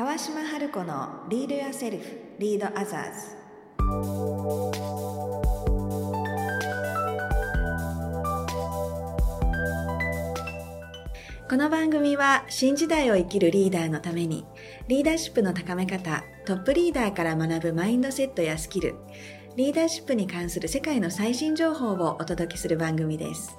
川島春子の Lead Yourself, Lead Others この番組は新時代を生きるリーダーのためにリーダーシップの高め方トップリーダーから学ぶマインドセットやスキルリーダーシップに関する世界の最新情報をお届けする番組です。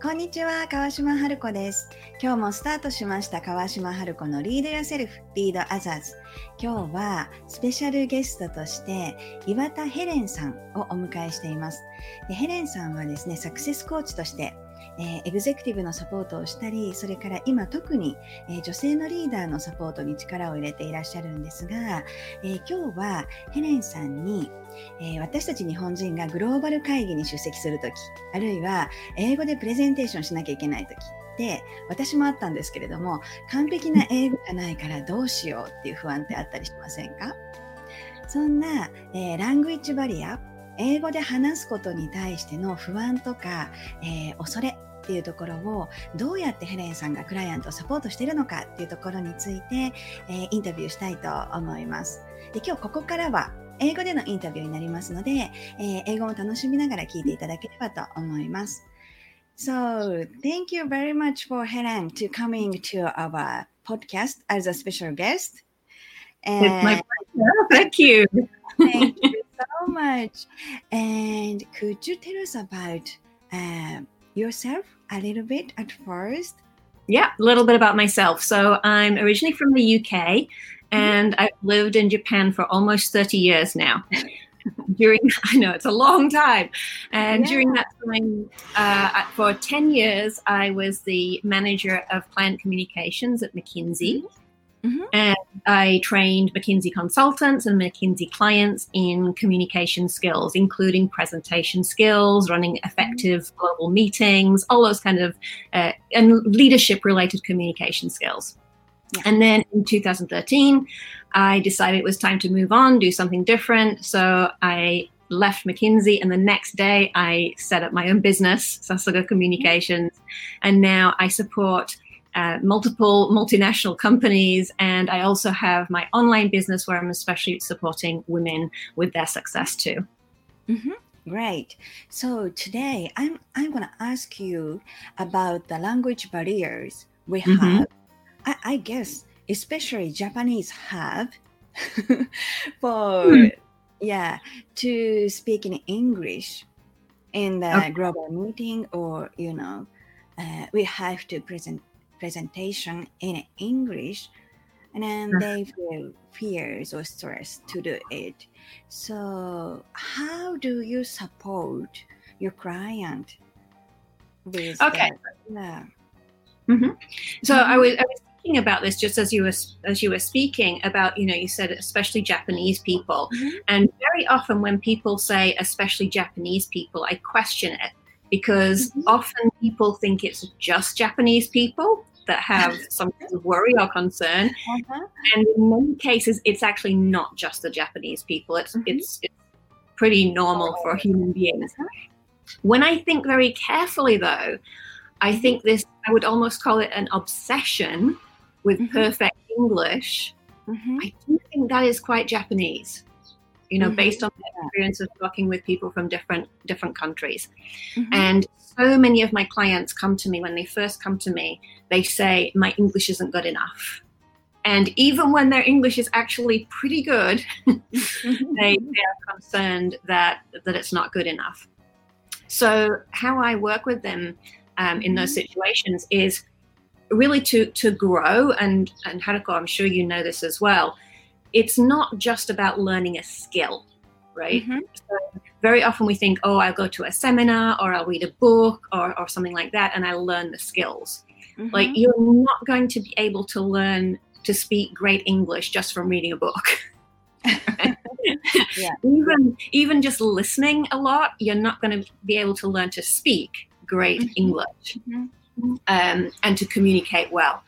こんにちは川島春子です。今日もスタートしました川島春子のリードヨセルフ、リードアザーズ。今日はスペシャルゲストとして岩田ヘレンさんをお迎えしています。でヘレンさんはですねサクセスコーチとしてえー、エグゼクティブのサポートをしたり、それから今特に、えー、女性のリーダーのサポートに力を入れていらっしゃるんですが、えー、今日はヘレンさんに、え私たち日本人がグローバル会議に出席するとき、あるいは英語でプレゼンテーションしなきゃいけないときって私もあったんですけれども完璧な英語がないからどうしようっていう不安ってあったりしませんか？そんな、えー、ラングイッジバリア英語で話すことに対しての不安とか、えー、恐れっていうところをどうやってヘレンさんがクライアントをサポートしているのかっていうところについて、えー、インタビューしたいと思います。で今日ここからは英語でのインタビューになりますので、えー、英語を楽しみながら聞いていただければと思います。So, thank you very much for Helen to coming to our podcast as a special guest. And it's my pleasure. Thank you. thank you so much. And could you tell us about uh, yourself a little bit at first? Yeah, a little bit about myself. So I'm originally from the UK mm-hmm. and I've lived in Japan for almost 30 years now. during I know it's a long time, and yeah. during that time, uh, for ten years, I was the manager of client communications at McKinsey. Mm-hmm. Mm-hmm. And I trained McKinsey consultants and McKinsey clients in communication skills, including presentation skills, running effective mm-hmm. global meetings, all those kind of uh, and leadership related communication skills. Yeah. And then in 2013, I decided it was time to move on, do something different. So I left McKinsey, and the next day I set up my own business, Sasuga Communications, and now I support uh, multiple multinational companies, and I also have my online business where I'm especially supporting women with their success too. Mm-hmm. Great. So today I'm I'm going to ask you about the language barriers we mm-hmm. have. I, I, guess especially Japanese have for mm. yeah to speak in English in the okay. global meeting or you know uh, we have to present presentation in English, and then they feel fears or stress to do it. So, how do you support your client with okay? Yeah. Mm-hmm. So mm-hmm. I was I was thinking about this just as you were as you were speaking about you know you said especially Japanese people, mm-hmm. and very often when people say especially Japanese people, I question it because mm-hmm. often people think it's just Japanese people that have some kind of worry or concern. Uh-huh. And in many cases, it's actually not just the Japanese people. It's mm-hmm. it's, it's pretty normal for human beings. Uh-huh. When I think very carefully, though, I mm-hmm. think this I would almost call it an obsession with mm-hmm. perfect English. Mm-hmm. I do think that is quite Japanese you know, mm-hmm. based on my experience of working with people from different different countries. Mm-hmm. And so many of my clients come to me when they first come to me, they say, My English isn't good enough. And even when their English is actually pretty good, mm-hmm. they, they are concerned that that it's not good enough. So how I work with them um, in those mm-hmm. situations is really to to grow and and Haruko, I'm sure you know this as well it's not just about learning a skill, right? Mm-hmm. So very often we think, oh, I'll go to a seminar or I'll read a book or, or something like that and I'll learn the skills. Mm-hmm. Like you're not going to be able to learn to speak great English just from reading a book. yeah. Even even just listening a lot, you're not going to be able to learn to speak great mm-hmm. English mm-hmm. um, and to communicate well.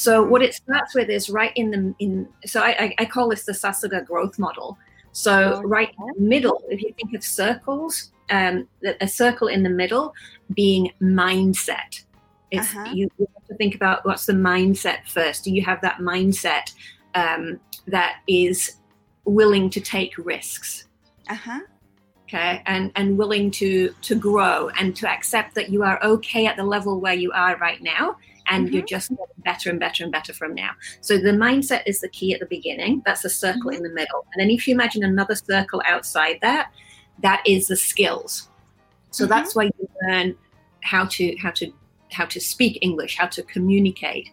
So what it starts with is right in the in. So I, I call this the Sasuga growth model. So right in the middle, if you think of circles, um, a circle in the middle being mindset. It's uh-huh. you, you, have to think about what's the mindset first. Do you have that mindset um, that is willing to take risks? Uh-huh. Okay, and and willing to to grow and to accept that you are okay at the level where you are right now, and mm-hmm. you're just getting better and better and better from now. So the mindset is the key at the beginning. That's the circle mm-hmm. in the middle. And then if you imagine another circle outside that, that is the skills. So mm-hmm. that's why you learn how to how to how to speak English, how to communicate.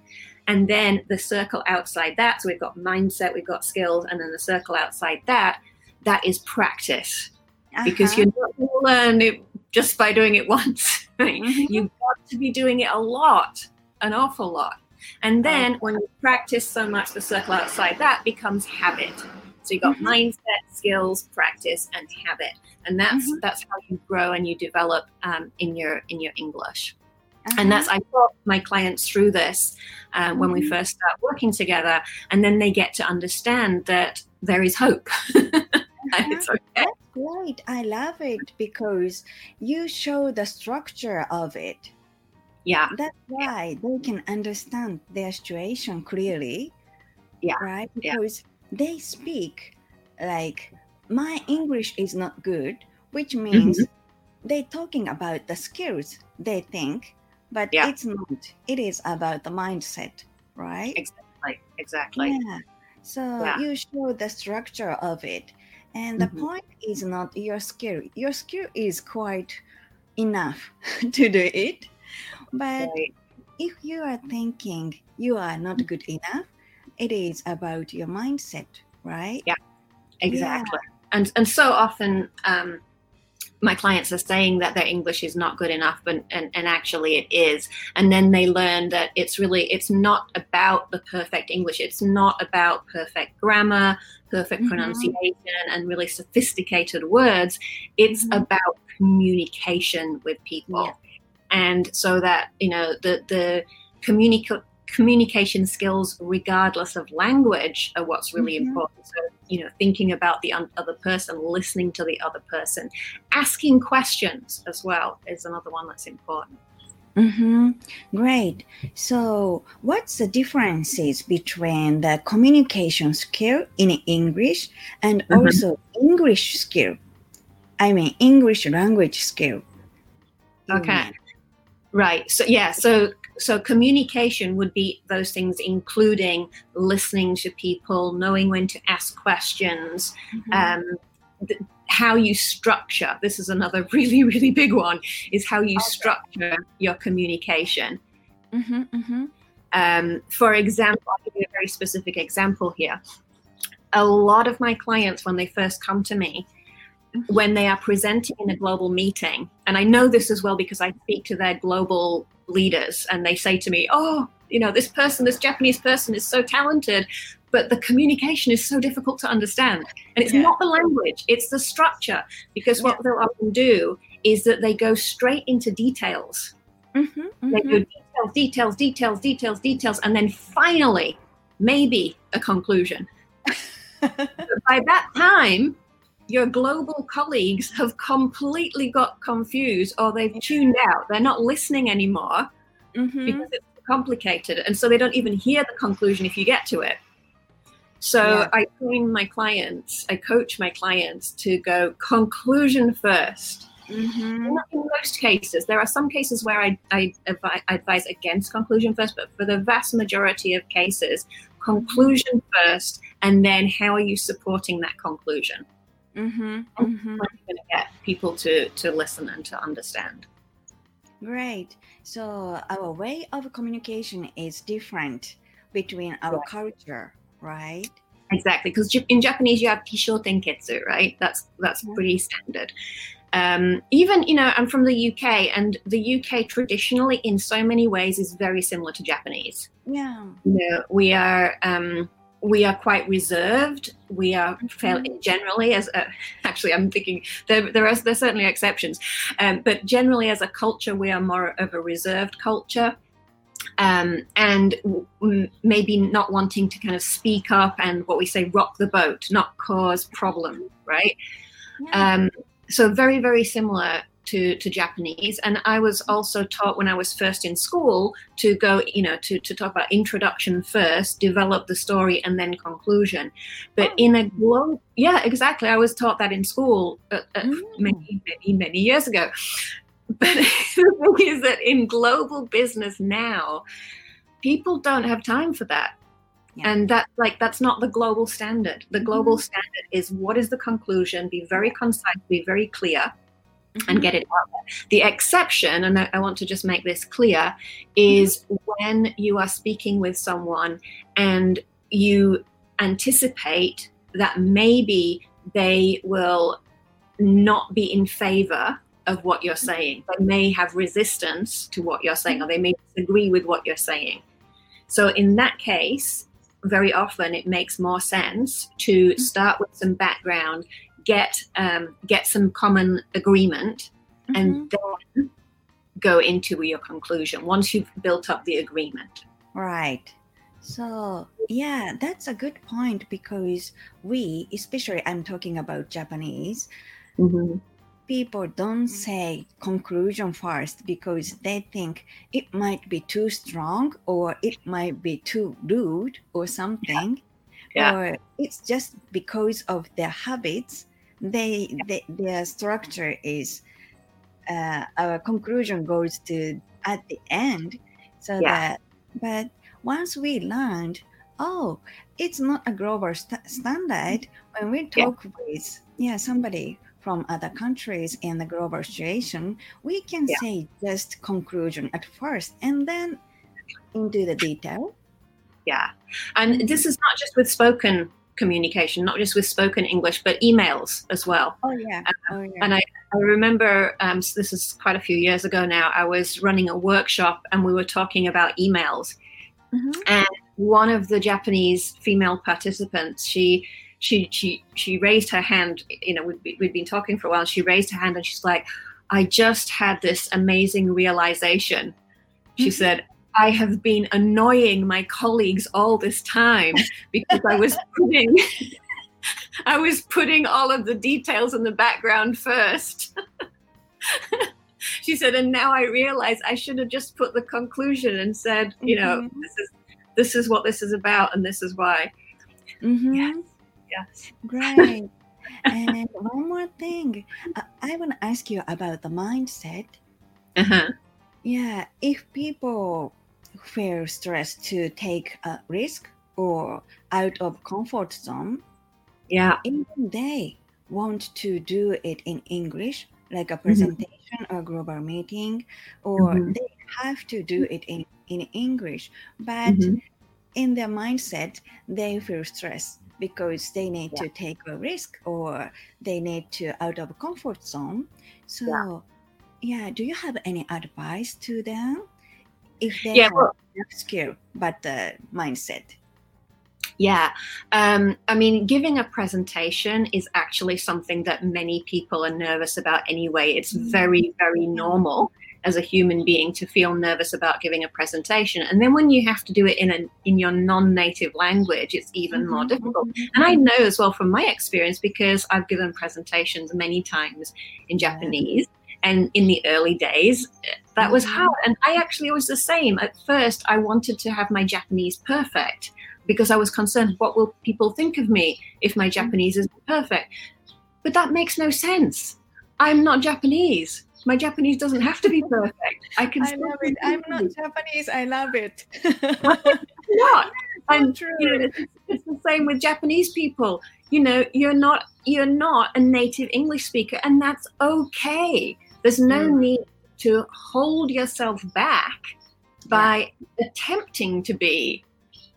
And then the circle outside that, so we've got mindset, we've got skills, and then the circle outside that, that is practice. Uh-huh. Because you're not going to learn it just by doing it once. Right? Mm-hmm. You've got to be doing it a lot an awful lot. And then when you practice so much, the circle outside that becomes habit. So you've got mm-hmm. mindset, skills, practice, and habit, and that's mm-hmm. that's how you grow and you develop um, in your in your English. Uh-huh. And that's I talk my clients through this um, mm-hmm. when we mm-hmm. first start working together, and then they get to understand that there is hope. it's okay. That's great. I love it because you show the structure of it yeah. That's why they can understand their situation clearly. Yeah. Right? Because yeah. they speak like my English is not good, which means mm-hmm. they're talking about the skills they think, but yeah. it's not. It is about the mindset, right? Exactly. Exactly. Yeah. So yeah. you show the structure of it. And the mm-hmm. point is not your skill. Your skill is quite enough to do it. But right. if you are thinking you are not good enough, it is about your mindset, right? Yeah, exactly. Yeah. And and so often um, my clients are saying that their English is not good enough, but and, and actually it is. And then they learn that it's really it's not about the perfect English. It's not about perfect grammar, perfect mm-hmm. pronunciation, and really sophisticated words. It's mm-hmm. about communication with people. Yeah and so that you know the the communica- communication skills regardless of language are what's really mm-hmm. important so you know thinking about the other person listening to the other person asking questions as well is another one that's important Mm-hmm. Great. So, what's the differences between the communication skill in English and mm-hmm. also English skill? I mean, English language skill. Okay. Right. So yeah. So so communication would be those things, including listening to people, knowing when to ask questions, mm-hmm. um, th- how you structure. This is another really really big one. Is how you structure your communication. Mm-hmm, mm-hmm. Um, for example, I'll give you a very specific example here. A lot of my clients, when they first come to me, when they are presenting in a global meeting, and I know this as well because I speak to their global leaders and they say to me, Oh, you know, this person, this Japanese person is so talented, but the communication is so difficult to understand. And it's yeah. not the language, it's the structure. Because what yeah. they'll often do is that they go straight into details. Mm-hmm, mm-hmm. They go details, details, details, details, details, and then finally, maybe a conclusion. by that time, your global colleagues have completely got confused or they've tuned out. They're not listening anymore mm-hmm. because it's complicated. And so they don't even hear the conclusion if you get to it. So yeah. I train my clients, I coach my clients to go conclusion 1st mm-hmm. In most cases, there are some cases where I, I advise against conclusion first, but for the vast majority of cases, conclusion first, and then how are you supporting that conclusion? Mm-hmm, mm-hmm. going to get people to to listen and to understand. Great. So our way of communication is different between our right. culture, right? Exactly, because in Japanese you have kisho tenketsu, right? That's that's yeah. pretty standard. Um, even you know, I'm from the UK, and the UK traditionally, in so many ways, is very similar to Japanese. Yeah. You know, we are. Um, we are quite reserved. We are fairly mm-hmm. generally, as a, actually, I'm thinking there there are there's certainly exceptions, um, but generally as a culture, we are more of a reserved culture, um, and w- maybe not wanting to kind of speak up and what we say rock the boat, not cause problem, right? Yeah. Um, so very very similar to, to Japanese. And I was also taught when I was first in school to go, you know, to, to talk about introduction first, develop the story, and then conclusion. But in a global, yeah, exactly. I was taught that in school uh, uh, mm. many, many, many years ago. But the thing is that in global business now, people don't have time for that. Yeah. And that like that's not the global standard. The global mm-hmm. standard is what is the conclusion, be very concise, be very clear, mm-hmm. and get it out there. The exception, and I, I want to just make this clear, is mm-hmm. when you are speaking with someone and you anticipate that maybe they will not be in favor of what you're saying. They may have resistance to what you're saying, or they may disagree with what you're saying. So, in that case, very often it makes more sense to mm-hmm. start with some background, get um, get some common agreement, mm-hmm. and then go into your conclusion once you've built up the agreement. Right. So yeah, that's a good point because we, especially I'm talking about Japanese, mm-hmm people don't say conclusion first because they think it might be too strong or it might be too rude or something yeah. Yeah. or it's just because of their habits they, yeah. they their structure is uh, our conclusion goes to at the end so that but once we learned oh it's not a global st- standard when we talk with yeah somebody from other countries in the global situation, we can yeah. say just conclusion at first and then into the detail. Yeah. And this is not just with spoken communication, not just with spoken English, but emails as well. Oh, yeah. oh, yeah. And I, I remember um, this is quite a few years ago now, I was running a workshop and we were talking about emails. Mm-hmm. And one of the Japanese female participants, she she she she raised her hand. You know, we'd, we'd been talking for a while. She raised her hand and she's like, "I just had this amazing realization." She mm-hmm. said, "I have been annoying my colleagues all this time because I was putting." I was putting all of the details in the background first. she said, and now I realize I should have just put the conclusion and said, you know, mm-hmm. this is this is what this is about, and this is why. Mm-hmm. Yeah. Yes. Great. and one more thing, uh, I want to ask you about the mindset. Uh-huh. Yeah, if people feel stressed to take a risk or out of comfort zone, yeah, even they want to do it in English, like a mm-hmm. presentation mm-hmm. or global meeting, or mm-hmm. they have to do it in, in English, but mm-hmm. in their mindset, they feel stressed because they need yeah. to take a risk or they need to out of comfort zone so yeah, yeah do you have any advice to them if they yeah, well, skill but the mindset yeah. Um, I mean, giving a presentation is actually something that many people are nervous about anyway. It's mm-hmm. very, very normal as a human being to feel nervous about giving a presentation and then when you have to do it in a in your non-native language it's even mm-hmm. more difficult and i know as well from my experience because i've given presentations many times in japanese and in the early days that was mm-hmm. hard and i actually was the same at first i wanted to have my japanese perfect because i was concerned what will people think of me if my mm-hmm. japanese is perfect but that makes no sense i'm not japanese my Japanese doesn't have to be perfect. I can. I love it. I'm not Japanese. I love it. not. I'm true. You know, it's, it's the same with Japanese people. You know, you're not you're not a native English speaker, and that's okay. There's no mm. need to hold yourself back by yeah. attempting to be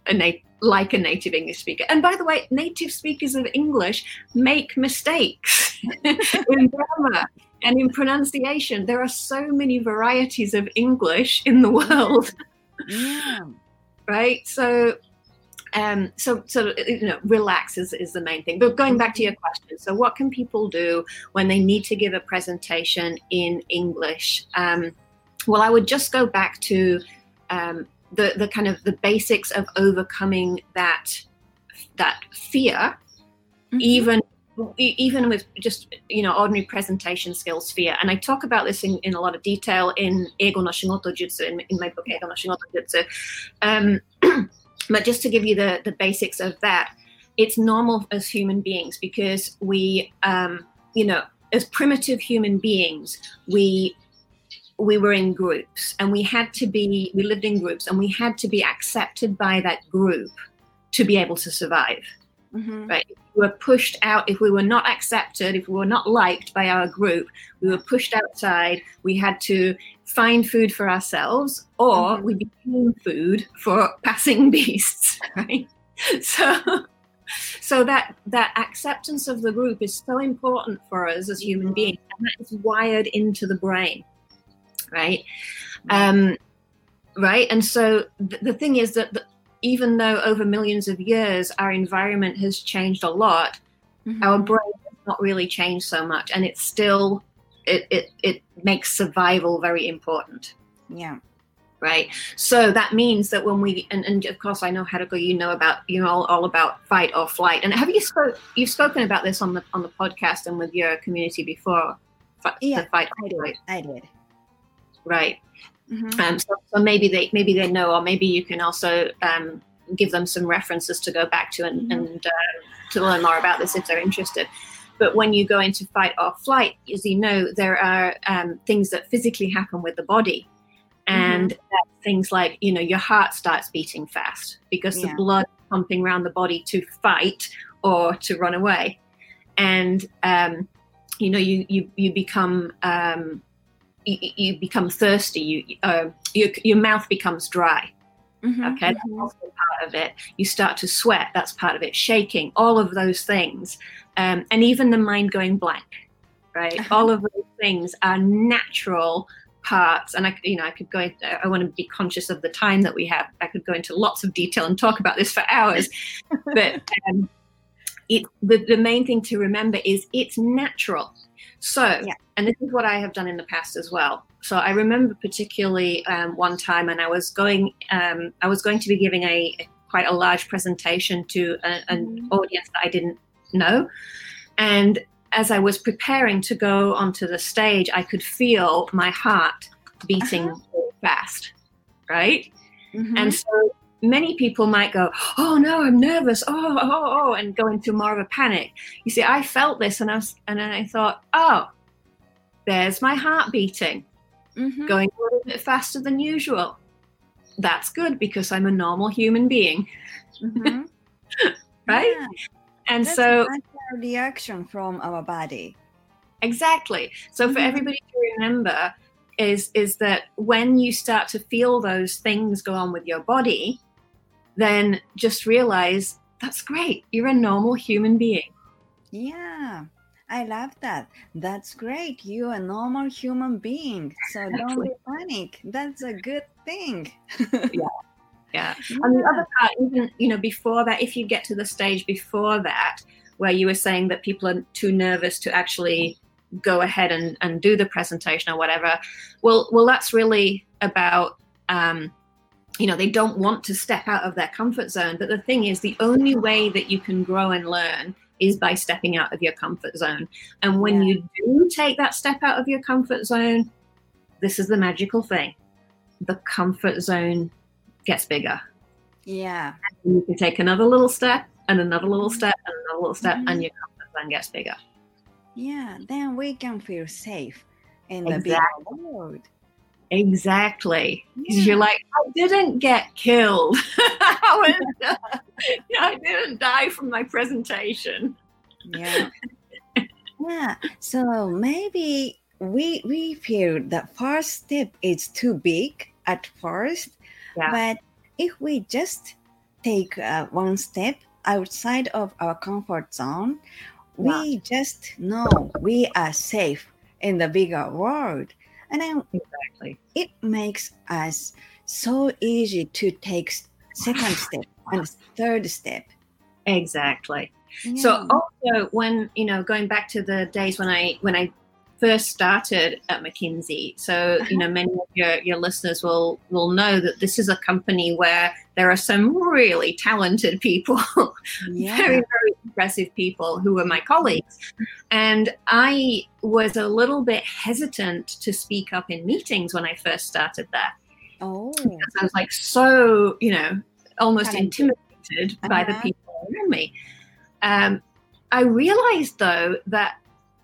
a native like a native English speaker. And by the way, native speakers of English make mistakes in grammar and in pronunciation. There are so many varieties of English in the world. Yeah. right? So um, so so you know relax is, is the main thing. But going back to your question so what can people do when they need to give a presentation in english? Um, well i would just go back to um, the the kind of the basics of overcoming that that fear mm-hmm. even even with just you know ordinary presentation skills fear. And i talk about this in, in a lot of detail in ego no shigoto jutsu in, in my book ego no shigoto jutsu. Um, but just to give you the the basics of that it's normal as human beings because we um, you know as primitive human beings we we were in groups and we had to be we lived in groups and we had to be accepted by that group to be able to survive mm-hmm. right if we were pushed out if we were not accepted if we were not liked by our group we were pushed outside we had to find food for ourselves or mm-hmm. we became food for passing beasts right so so that that acceptance of the group is so important for us as human mm-hmm. beings and that is wired into the brain right um, right and so th- the thing is that the, even though over millions of years our environment has changed a lot mm-hmm. our brain has not really changed so much and it's still it, it it makes survival very important. Yeah. Right? So that means that when we and, and of course i know how to go you know about you know all, all about fight or flight. And have you spoke you've spoken about this on the on the podcast and with your community before yeah fight i did. i did. Right mm-hmm. um, so, so, maybe they maybe they know or maybe you can also um, give them some references to go back to and, mm-hmm. and uh, to learn more about this if they're interested but when you go into fight or flight as you know there are um, things that physically happen with the body and mm-hmm. things like you know your heart starts beating fast because yeah. the blood pumping around the body to fight or to run away and um, you know you you you become um, you, you, become thirsty you uh, your, your mouth becomes dry. Mm-hmm, okay mm-hmm. that's also part of it. You start to sweat that's part of it. Shaking all of those things. Um, and even the mind going blank right? Uh-huh. all of those things are natural parts. And i you know i could go i want to be conscious of the time that we have. I could go into lots of detail and talk about this for hours. But um, it the, the main thing to remember is it's natural so yeah. and this is what i have done in the past as well so i remember particularly um, one time and i was going um, i was going to be giving a, a quite a large presentation to a, an mm-hmm. audience that i didn't know and as I was preparing to go onto the stage, I could feel my heart beating uh-huh. fast, right? Mm-hmm. And so many people might go, "Oh no, I'm nervous. Oh, oh, oh," and go into more of a panic. You see, I felt this, and I was, and then I thought, "Oh, there's my heart beating, mm-hmm. going a little bit faster than usual. That's good because I'm a normal human being, mm-hmm. right?" Yeah. And That's so reaction from our body. Exactly. So for mm-hmm. everybody to remember is is that when you start to feel those things go on with your body, then just realize that's great. You're a normal human being. Yeah. I love that. That's great. You're a normal human being. So don't be panic. That's a good thing. yeah. Yeah. yeah. And the other part, even you know, before that, if you get to the stage before that, where you were saying that people are too nervous to actually go ahead and, and do the presentation or whatever. Well, well, that's really about um, you know they don't want to step out of their comfort zone. But the thing is, the only way that you can grow and learn is by stepping out of your comfort zone. And when yeah. you do take that step out of your comfort zone, this is the magical thing: the comfort zone gets bigger. Yeah, and you can take another little step and another little step and another little step, mm-hmm. and your comfort zone gets bigger. Yeah, then we can feel safe in the exactly. big world. Exactly. Yeah. You're like, I didn't get killed. I, I didn't die from my presentation. Yeah. yeah. So maybe we we feel the first step is too big at first, yeah. but if we just take uh, one step outside of our comfort zone, we just know we are safe in the bigger world. And then exactly. it makes us so easy to take second step and third step. Exactly. Yeah. So also when, you know, going back to the days when I when I first started at McKinsey. So, you know, many of your, your listeners will will know that this is a company where there are some really talented people, yeah. very, very impressive people who were my colleagues. And I was a little bit hesitant to speak up in meetings when I first started there. Oh. Because I was like so, you know, almost Talented. intimidated by the Uh-huh. people around me. Um, I realized though that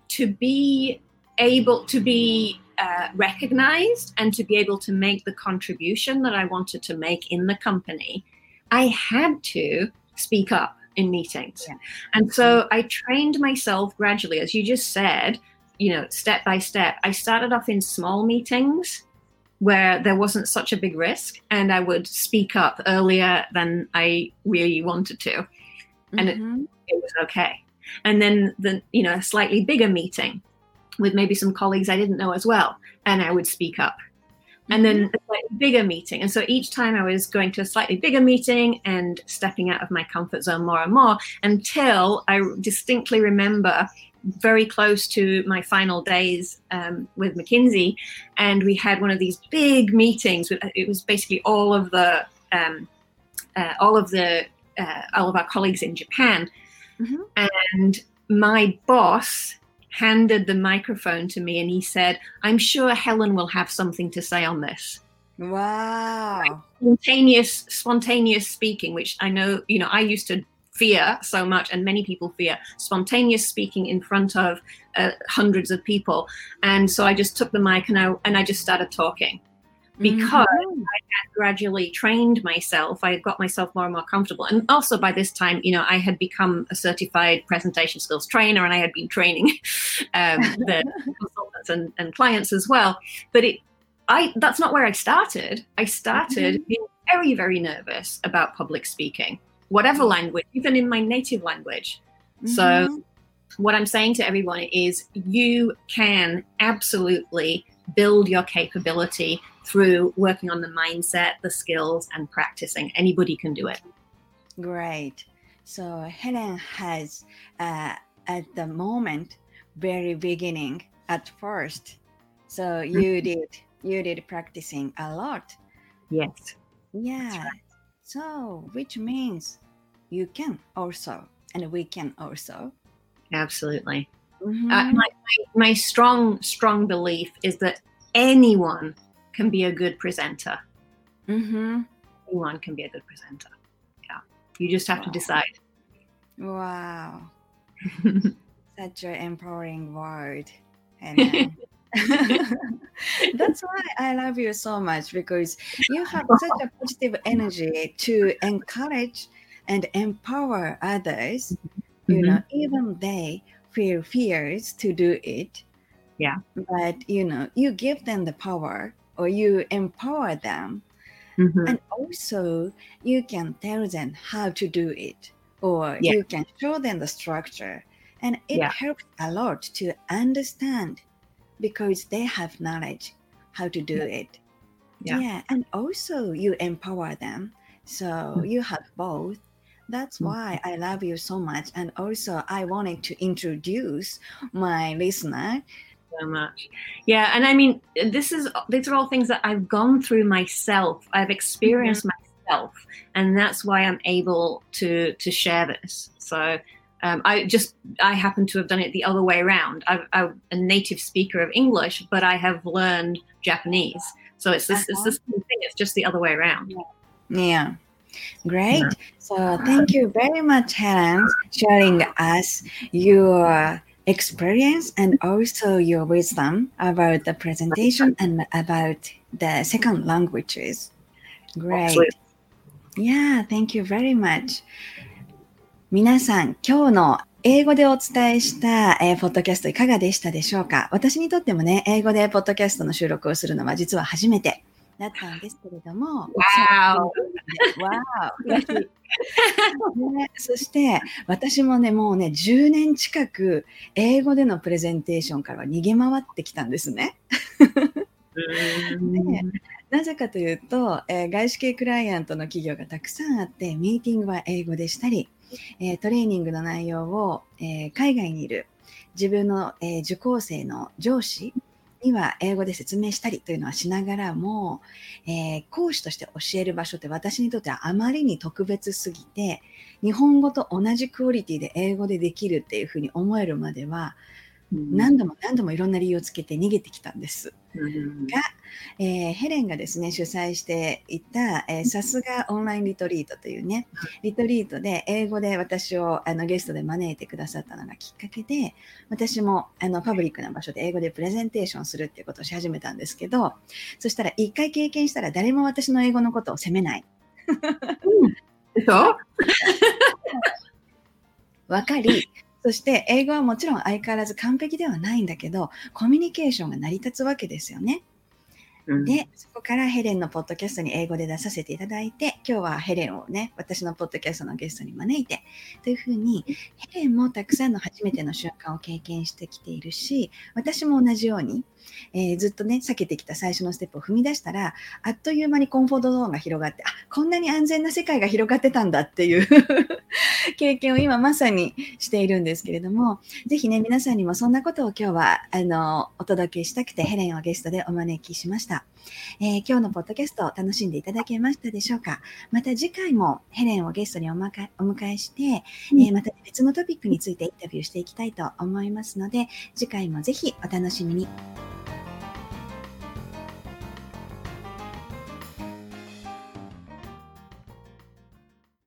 to be able to be uh, recognized and to be able to make the contribution that I wanted to make in the company, I had to speak up in meetings. Yeah. And so I trained myself gradually, as you just said, you know, step by step. I started off in small meetings where there wasn't such a big risk and I would speak up earlier than I really wanted to. And it- Mhm. It was okay. And then the, you know, a slightly bigger meeting with maybe some colleagues I didn't know as well. And I would speak up and then a slightly bigger meeting. And so each time I was going to a slightly bigger meeting and stepping out of my comfort zone more and more until I distinctly remember very close to my final days um, with McKinsey. And we had one of these big meetings. With, it was basically all of the, um, uh, all of the, uh, all of our colleagues in Japan. Mhm. And my boss handed the microphone to me and he said, I'm sure Helen will have something to say on this. Wow. Spontaneous, spontaneous speaking, which I know, you know, I used to fear so much, and many people fear spontaneous speaking in front of uh, hundreds of people. And so I just took the mic and I and I just started talking because Mhm. gradually trained myself. I had got myself more and more comfortable. And also by this time, you know, I had become a certified presentation skills trainer and I had been training um, the consultants and, and clients as well. But it, I, that's not where I started. I started being very, very nervous about public speaking, whatever language, even in my native language. So Mhm. what I'm saying to everyone is you can absolutely build your capability through working on the mindset, the skills, and practicing. Anybody can do it. Great. So Helen has, uh, at the moment, very beginning at first. So you did you did practicing a lot. Yes. Yeah. So which means you can also, and we can also. Absolutely. Uh, Mhm. my, my, my strong, strong belief is that anyone can be a good presenter. Mhm. Anyone can be a good presenter. Yeah. You just have to decide. Wow. Such an empowering word. Helen. That's why I love you so much because you have such a positive energy to encourage and empower others. You know, even they feel fears to do it. Yeah. But you know, you give them the power or you empower them Mhm. and also you can tell them how to do it or Yeah. you can show them the structure and it Yeah. helps a lot to understand because they have knowledge how to do it Yeah. and also you empower them so Mm. you have both that's Mm. why i love you so much and also i wanted to introduce my listener so much. Yeah, and I mean, this is these are all things that I've gone through myself. I've experienced myself, and that's why I'm able to to share this. So. Um, I just I happen to have done it the other way around. I've, I'm a native speaker of English, but I have learned Japanese. So it's this it's Uh-huh. the same thing. It's just the other way around. Yeah. Great. So thank you very much, Helen, sharing us your experience and also your wisdom about the presentation and about the second languages. Great. Yeah, thank you very much. 皆さん、今日の英語でお伝えした、えーポッドキャストいかがでしたでしょうか私にとってもね、英語でポッドキャストの収録をするのは実は初めてだったんですけれども。わー 嬉しいね そして私もねもうね10年近く英語でのプレゼンテーションからは逃げ回ってきたんですね。ねなぜかというと、えー外資系クライアントの企業がたくさんあってミーティングは英語でしたり、えートレーニングの内容を、えー海外にいる自分の、えー受講生の上司には英語で説明したりというのはしながらも、えー、講師として教える場所って私にとってはあまりに特別すぎて、日本語と同じクオリティで英語でできるっていうふうに思えるまでは、何度も何度もいろんな理由をつけて逃げてきたんです。が、えー、ヘレンがですね主催していた、えー、さすがオンラインリトリートというねリトリートで英語で私をあのゲストで招いてくださったのがきっかけで私もあのパブリックな場所で英語でプレゼンテーションするっていうことをし始めたんですけどそしたら一回経験したら誰も私の英語のことを責めない。うん、そう わかりそして英語はもちろん相変わらず完璧ではないんだけど、コミュニケーションが成り立つわけですよね。で、そこからヘレンのポッドキャストに英語で出させていただいて、今日はヘレンをね、私のポッドキャストのゲストに招いて、というふうに、ヘレンもたくさんの初めての瞬間を経験してきているし、私も同じように、えー、ずっとね、避けてきた最初のステップを踏み出したら、あっという間にコンフォートゾーンが広がって、あ、こんなに安全な世界が広がってたんだっていう 経験を今まさにしているんですけれども、ぜひね、皆さんにもそんなことを今日は、あの、お届けしたくて、ヘレンをゲストでお招きしました。えー、今日のポッドキャストを楽しんでいただけましたでしょうか？また次回もヘレンをゲストにお迎えして、えー、また別のトピックについてインタビューしていきたいと思いますので、次回もぜひお楽しみに。